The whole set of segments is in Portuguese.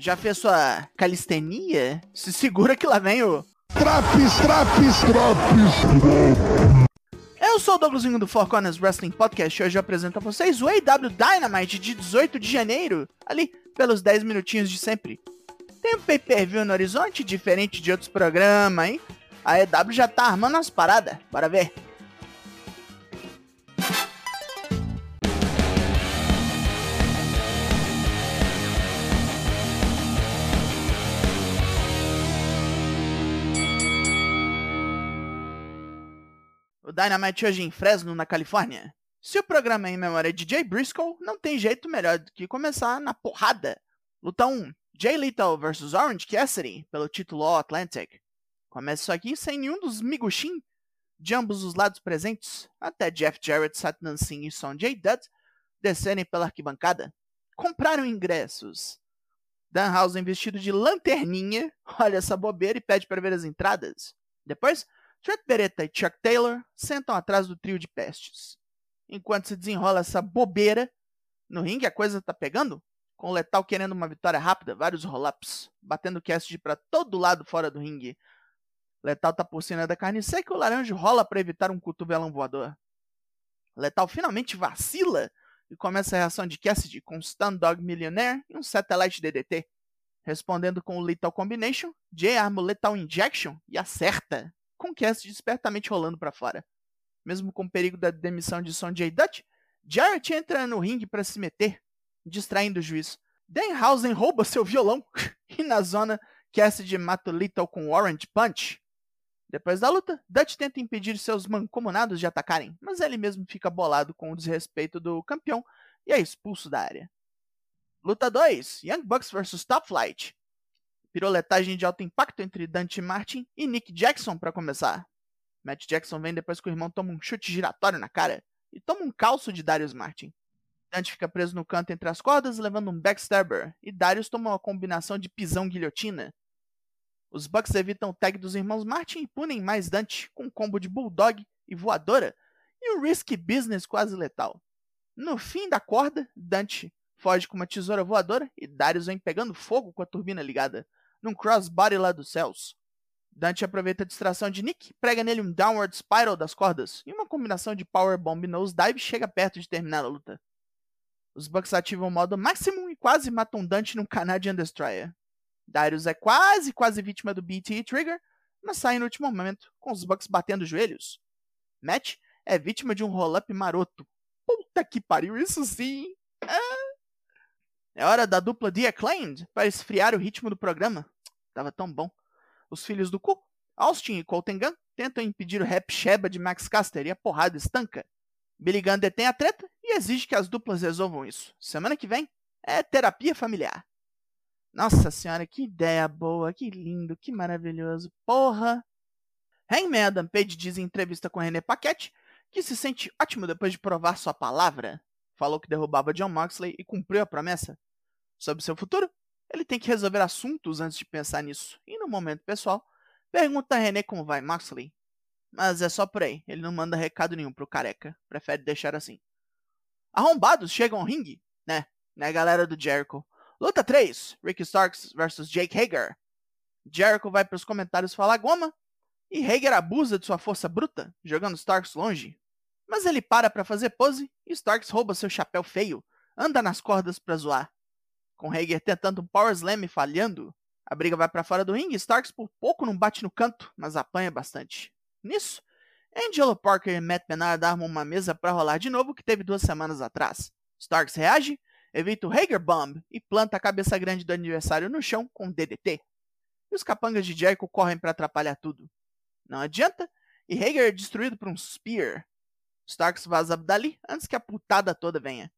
Já fez sua calistenia? Se segura que lá vem o. Traps, traps, traps. Eu sou o Douglasinho do Four Corners Wrestling Podcast e hoje eu apresento a vocês o AW Dynamite de 18 de janeiro, ali pelos 10 minutinhos de sempre. Tem um pay-per-view no horizonte, diferente de outros programas, hein? A EW já tá armando as paradas, bora ver. O Dynamite hoje em Fresno, na Califórnia. Se o programa é em memória de Jay Briscoe, não tem jeito melhor do que começar na porrada. Luta 1. Jay Lethal vs Orange Cassidy, pelo título All Atlantic. Começa isso aqui sem nenhum dos miguxin de ambos os lados presentes, até Jeff Jarrett, Satnam Singh e Sonjay Dutt descerem pela arquibancada. Compraram ingressos. Danhausen vestido de lanterninha, olha essa bobeira e pede para ver as entradas. Depois, Trent Beretta e Chuck Taylor sentam atrás do trio de pestes. Enquanto se desenrola essa bobeira, no ringue a coisa tá pegando, com o Letal querendo uma vitória rápida, vários roll-ups, batendo cast para todo lado fora do ringue. Letal tá por cima da carne seca e o Laranja rola para evitar um cotovelão voador. Letal finalmente vacila e começa a reação de Cassidy com um Stun Dog Millionaire e um Satellite DDT. Respondendo com o Lethal Combination, Jay arma o Lethal Injection e acerta com Cassidy espertamente rolando para fora. Mesmo com o perigo da demissão de Sonjay Dutt, Jarrett entra no ringue para se meter, distraindo o juiz. Danhausen rouba seu violão e na zona Cassidy mata Little com Orange Punch. Depois da luta, Dutch tenta impedir seus mancomunados de atacarem, mas ele mesmo fica bolado com o desrespeito do campeão e é expulso da área. Luta 2: Young Bucks vs Top Flight. Piroletagem de alto impacto entre Dante Martin e Nick Jackson para começar. Matt Jackson vem depois que o irmão toma um chute giratório na cara e toma um calço de Darius Martin. Dante fica preso no canto entre as cordas, levando um backstabber, e Darius toma uma combinação de pisão guilhotina. Os Bucks evitam o tag dos irmãos Martin e punem mais Dante com um combo de bulldog e voadora e um risky business quase letal. No fim da corda, Dante foge com uma tesoura voadora e Darius vem pegando fogo com a turbina ligada num crossbody lá dos céus. Dante aproveita a distração de Nick, prega nele um downward spiral das cordas, e uma combinação de powerbomb e nosedive chega perto de terminar a luta. Os Bucks ativam o modo Maximum e quase matam Dante num Canadian Destroyer. Darius é quase, quase vítima do BT Trigger, mas sai no último momento, com os Bucks batendo os joelhos. Matt é vítima de um roll-up maroto. Puta que pariu, isso sim! É hora da dupla The Acclaimed para esfriar o ritmo do programa. Tava tão bom. Os filhos do cu, Austin e Colton Gunn, tentam impedir o rap Sheba de Max Caster e a porrada estanca. Billy Gunn detém a treta e exige que as duplas resolvam isso. Semana que vem é terapia familiar. Nossa senhora, que ideia boa, que lindo, que maravilhoso. Porra! Hangman Adam Page diz em entrevista com René Paquette que se sente ótimo depois de provar sua palavra. Falou que derrubava John Moxley e cumpriu a promessa. Sobre seu futuro, ele tem que resolver assuntos antes de pensar nisso. E no momento pessoal, pergunta a René como vai Moxley. Mas é só por aí, ele não manda recado nenhum pro careca. Prefere deixar assim. Arrombados chegam ao ringue, né? Né, galera do Jericho. Luta 3: Ricky Starks vs Jake Hager. Jericho vai para os comentários falar goma e Hager abusa de sua força bruta, jogando Starks longe. Mas ele para para fazer pose e Starks rouba seu chapéu feio, anda nas cordas para zoar. Com Hager tentando um Power Slam e falhando, a briga vai para fora do ringue e Starks por pouco não bate no canto, mas apanha bastante. Nisso, Angelo Parker e Matt Menard armam uma mesa para rolar de novo que teve duas semanas atrás. Starks reage evita o Hager Bomb e planta a cabeça grande do adversário no chão com DDT. E os capangas de Jericho correm para atrapalhar tudo. Não adianta, e Hager é destruído por um Spear. Starks vaza dali antes que a putada toda venha.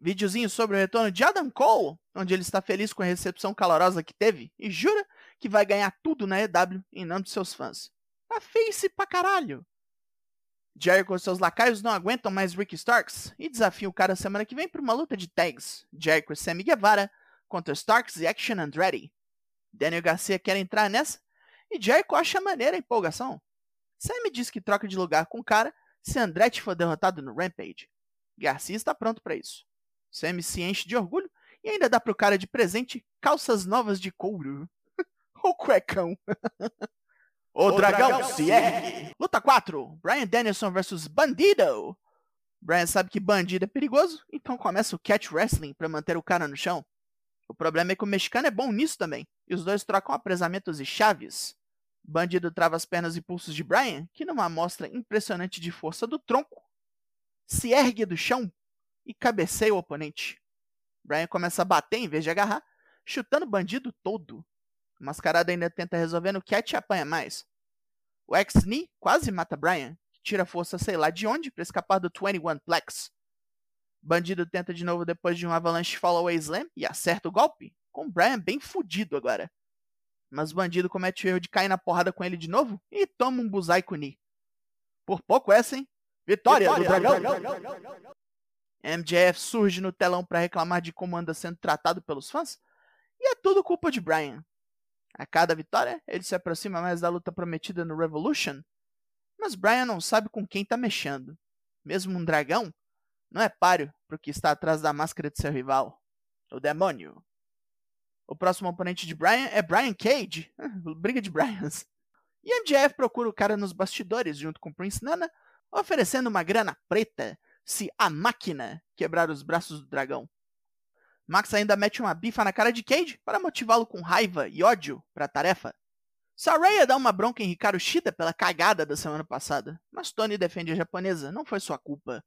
Videozinho sobre o retorno de Adam Cole, onde ele está feliz com a recepção calorosa que teve e jura que vai ganhar tudo na EW em nome de seus fãs. A face pra caralho! Jericho e seus lacaios não aguentam mais Ricky Starks e desafiam o cara semana que vem para uma luta de tags. Jericho e Sammy Guevara contra Starks e Action Andretti. Daniel Garcia quer entrar nessa e Jericho acha maneira a empolgação. Sammy diz que troca de lugar com o cara se Andretti for derrotado no Rampage. Garcia está pronto para isso. Sammy se enche de orgulho e ainda dá pro cara de presente calças novas de couro. o cuecão. o, o dragão, dragão se ergue. Luta 4. Brian Danielson versus Bandido. Brian sabe que bandido é perigoso, então começa o catch wrestling para manter o cara no chão. O problema é que o mexicano é bom nisso também, e os dois trocam apresamentos e chaves. Bandido trava as pernas e pulsos de Brian, que numa amostra impressionante de força do tronco, se ergue do chão e cabeceia o oponente. Brian começa a bater em vez de agarrar, chutando o bandido todo. O mascarado ainda tenta resolver no catch e apanha mais. O ex-knee quase mata Brian, tira força sei lá de onde para escapar do 21 Plex. Bandido tenta de novo depois de um avalanche follow-away slam e acerta o golpe, com Brian bem fudido agora. Mas o bandido comete o erro de cair na porrada com ele de novo e toma um Buzai Kuni. Por pouco essa, hein? Vitória, Vitória do dragão! dragão. MJF surge no telão para reclamar de como anda sendo tratado pelos fãs, e é tudo culpa de Brian. A cada vitória, ele se aproxima mais da luta prometida no Revolution, mas Brian não sabe com quem está mexendo. Mesmo um dragão não é páreo para o que está atrás da máscara de seu rival, o demônio. O próximo oponente de Brian é Brian Cage, briga de Brians. E MJF procura o cara nos bastidores junto com Prince Nana, oferecendo uma grana preta se a máquina quebrar os braços do dragão. Max ainda mete uma bifa na cara de Cage para motivá-lo com raiva e ódio para a tarefa. Saraya dá uma bronca em Hikaru Shida pela cagada da semana passada, mas Tony defende a japonesa, não foi sua culpa.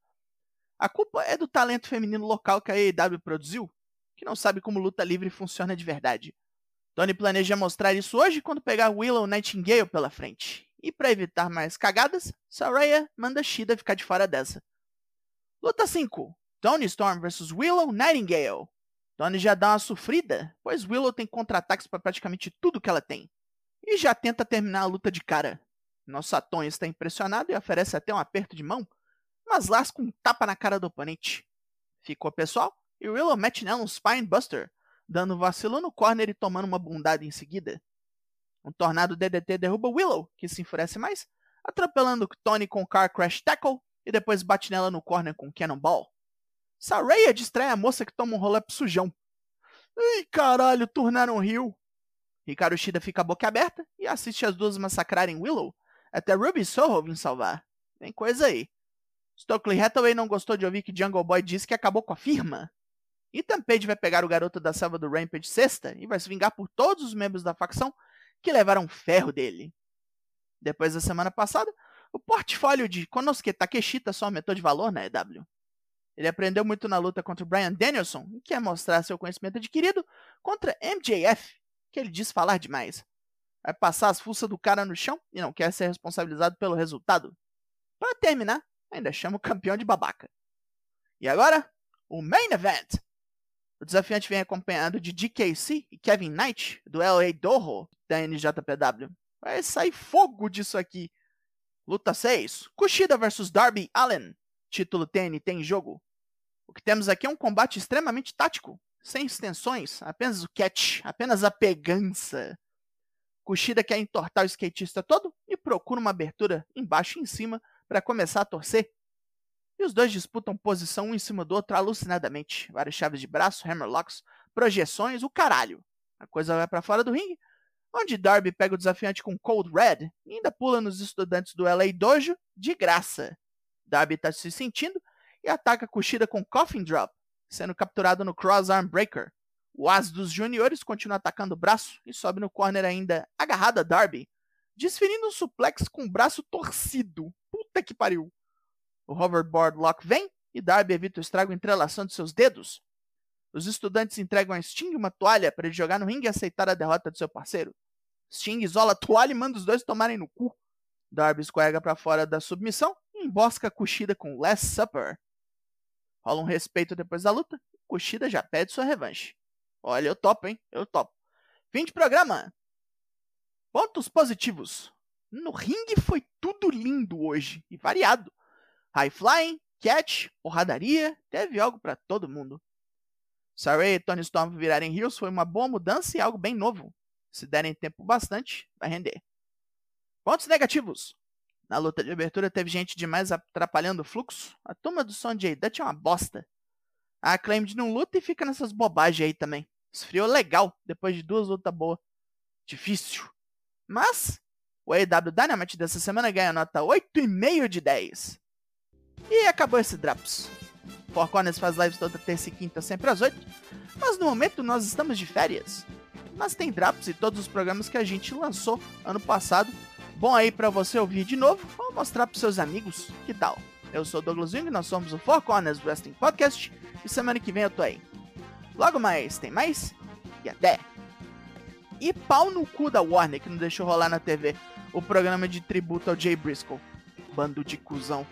A culpa é do talento feminino local que a AEW produziu, que não sabe como luta livre funciona de verdade. Tony planeja mostrar isso hoje quando pegar Willow Nightingale pela frente. E para evitar mais cagadas, Saraya manda Shida ficar de fora dessa. Luta 5: Tony Storm vs Willow Nightingale. Tony já dá uma sofrida, pois Willow tem contra-ataques para praticamente tudo que ela tem e já tenta terminar a luta de cara. Nosso Saton está impressionado e oferece até um aperto de mão, mas lasca um tapa na cara do oponente. Ficou pessoal e Willow mete nela um Spinebuster, dando vacilo no corner e tomando uma bundada em seguida. Um tornado DDT derruba Willow, que se enfurece mais, atropelando Tony com Car Crash Tackle e depois bate nela no corner com Cannonball. Saraya distrai a moça que toma um roll-up sujão. Ih, caralho, tornaram Rio. Ricardo Shida fica a boca aberta e assiste as duas massacrarem Willow, até Ruby Soho vir salvar. Tem coisa aí. Stokely Hathaway não gostou de ouvir que Jungle Boy disse que acabou com a firma. Ethan Page vai pegar o garoto da selva do Rampage sexta e vai se vingar por todos os membros da facção que levaram ferro dele. Depois da semana passada, o portfólio de Konosuke Takeshita só aumentou de valor na EW. Ele aprendeu muito na luta contra o Brian Danielson e quer mostrar seu conhecimento adquirido contra MJF, que ele diz falar demais. Vai passar as fuças do cara no chão e não quer ser responsabilizado pelo resultado. Para terminar, ainda chama o campeão de babaca. E agora, o Main Event. O desafiante vem acompanhado de DKC e Kevin Knight, do LA Doho, da NJPW. Vai sair fogo disso aqui. Luta 6. Kushida vs Darby Allen. Título TNT em jogo. O que temos aqui é um combate extremamente tático, sem extensões, apenas o catch, apenas a pegança. Kushida quer entortar o skatista todo e procura uma abertura embaixo e em cima para começar a torcer. E os dois disputam posição um em cima do outro alucinadamente. Várias chaves de braço, hammerlocks, projeções, o caralho. A coisa vai para fora do ringue, onde Darby pega o desafiante com Cold Red e ainda pula nos estudantes do LA Dojo de graça. Darby está se sentindo e ataca Kushida com Coffin Drop, sendo capturado no Crossarm Breaker. O as dos juniores continua atacando o braço e sobe no corner ainda agarrado a Darby, desferindo um suplex com o braço torcido. Puta que pariu! O hoverboard lock vem e Darby evita o estrago entrelaçando seus dedos. Os estudantes entregam a Sting uma toalha para ele jogar no ringue e aceitar a derrota de seu parceiro. Sting isola a toalha e manda os dois tomarem no cu. Darby escorrega para fora da submissão e embosca a Kushida com Last Supper. Rola um respeito depois da luta. Kushida já pede sua revanche. Olha, eu topo, hein? Eu topo. Fim de programa. Pontos positivos. No ringue foi tudo lindo hoje e variado. High flying, catch, porradaria, teve algo para todo mundo. Saray e Tony Storm virarem heels foi uma boa mudança e algo bem novo. Se derem tempo bastante, vai render. Pontos negativos. Na luta de abertura teve gente demais atrapalhando o fluxo. A turma do Sonjay Dutch é uma bosta. A Acclaimed não luta e fica nessas bobagens aí também. Esfriou legal depois de duas lutas boas. Difícil. Mas o AEW Dynamite dessa semana ganha nota 8,5 de 10. E acabou esse Drops. Four Corners faz lives toda terça e quinta, sempre às 8. Mas no momento nós estamos de férias. Mas tem Drops e todos os programas que a gente lançou ano passado. Bom aí para você ouvir de novo ou mostrar pros seus amigos. Que tal? Eu sou o Douglas Jung, nós somos o Four Corners Wrestling Podcast. E semana que vem eu tô aí. Logo mais, tem mais? E até! E pau no cu da Warner que não deixou rolar na TV o programa de tributo ao Jay Briscoe. Bando de cuzão.